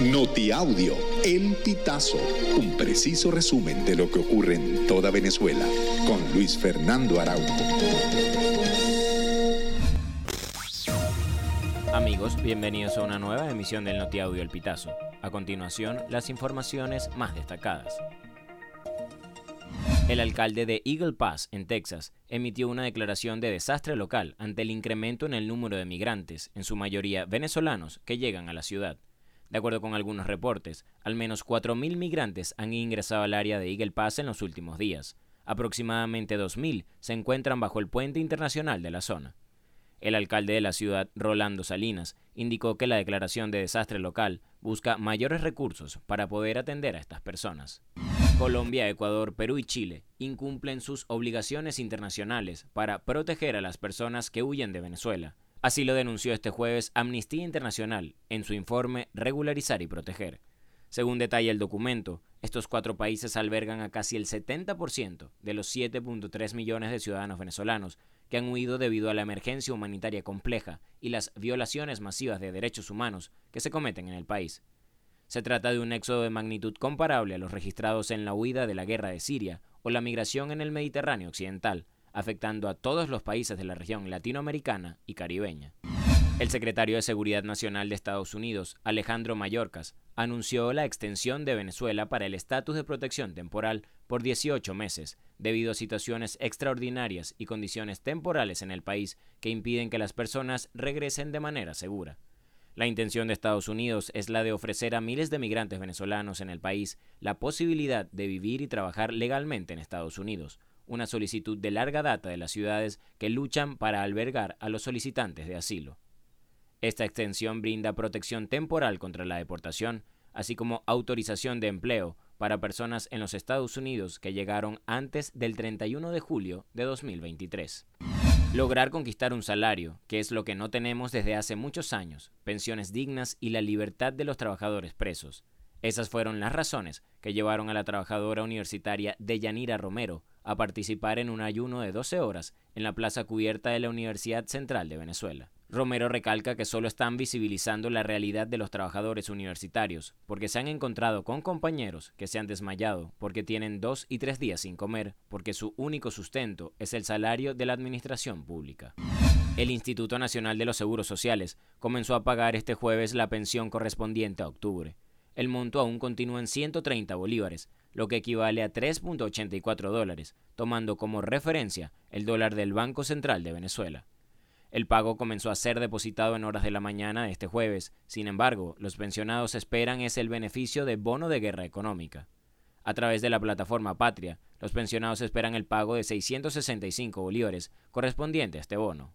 Notiaudio, El Pitazo, un preciso resumen de lo que ocurre en toda Venezuela, con Luis Fernando Araújo. Amigos, bienvenidos a una nueva emisión del Notiaudio El Pitazo. A continuación, las informaciones más destacadas. El alcalde de Eagle Pass, en Texas, emitió una declaración de desastre local ante el incremento en el número de migrantes, en su mayoría venezolanos, que llegan a la ciudad. De acuerdo con algunos reportes, al menos 4.000 migrantes han ingresado al área de Eagle Pass en los últimos días. Aproximadamente 2.000 se encuentran bajo el puente internacional de la zona. El alcalde de la ciudad, Rolando Salinas, indicó que la declaración de desastre local busca mayores recursos para poder atender a estas personas. Colombia, Ecuador, Perú y Chile incumplen sus obligaciones internacionales para proteger a las personas que huyen de Venezuela. Así lo denunció este jueves Amnistía Internacional en su informe Regularizar y Proteger. Según detalla el documento, estos cuatro países albergan a casi el 70% de los 7.3 millones de ciudadanos venezolanos que han huido debido a la emergencia humanitaria compleja y las violaciones masivas de derechos humanos que se cometen en el país. Se trata de un éxodo de magnitud comparable a los registrados en la huida de la guerra de Siria o la migración en el Mediterráneo occidental, afectando a todos los países de la región latinoamericana y caribeña. El secretario de Seguridad Nacional de Estados Unidos, Alejandro Mayorkas, anunció la extensión de Venezuela para el estatus de protección temporal por 18 meses, debido a situaciones extraordinarias y condiciones temporales en el país que impiden que las personas regresen de manera segura. La intención de Estados Unidos es la de ofrecer a miles de migrantes venezolanos en el país la posibilidad de vivir y trabajar legalmente en Estados Unidos, una solicitud de larga data de las ciudades que luchan para albergar a los solicitantes de asilo. Esta extensión brinda protección temporal contra la deportación, así como autorización de empleo para personas en los Estados Unidos que llegaron antes del 31 de julio de 2023. Lograr conquistar un salario, que es lo que no tenemos desde hace muchos años, pensiones dignas y la libertad de los trabajadores presos. Esas fueron las razones que llevaron a la trabajadora universitaria Deyanira Romero a participar en un ayuno de 12 horas en la plaza cubierta de la Universidad Central de Venezuela. Romero recalca que solo están visibilizando la realidad de los trabajadores universitarios, porque se han encontrado con compañeros que se han desmayado porque tienen dos y tres días sin comer, porque su único sustento es el salario de la administración pública. El Instituto Nacional de los Seguros Sociales comenzó a pagar este jueves la pensión correspondiente a octubre. El monto aún continúa en 130 bolívares, lo que equivale a 3.84 dólares, tomando como referencia el dólar del Banco Central de Venezuela. El pago comenzó a ser depositado en horas de la mañana de este jueves. Sin embargo, los pensionados esperan es el beneficio de bono de guerra económica. A través de la plataforma Patria, los pensionados esperan el pago de 665 bolívares correspondiente a este bono.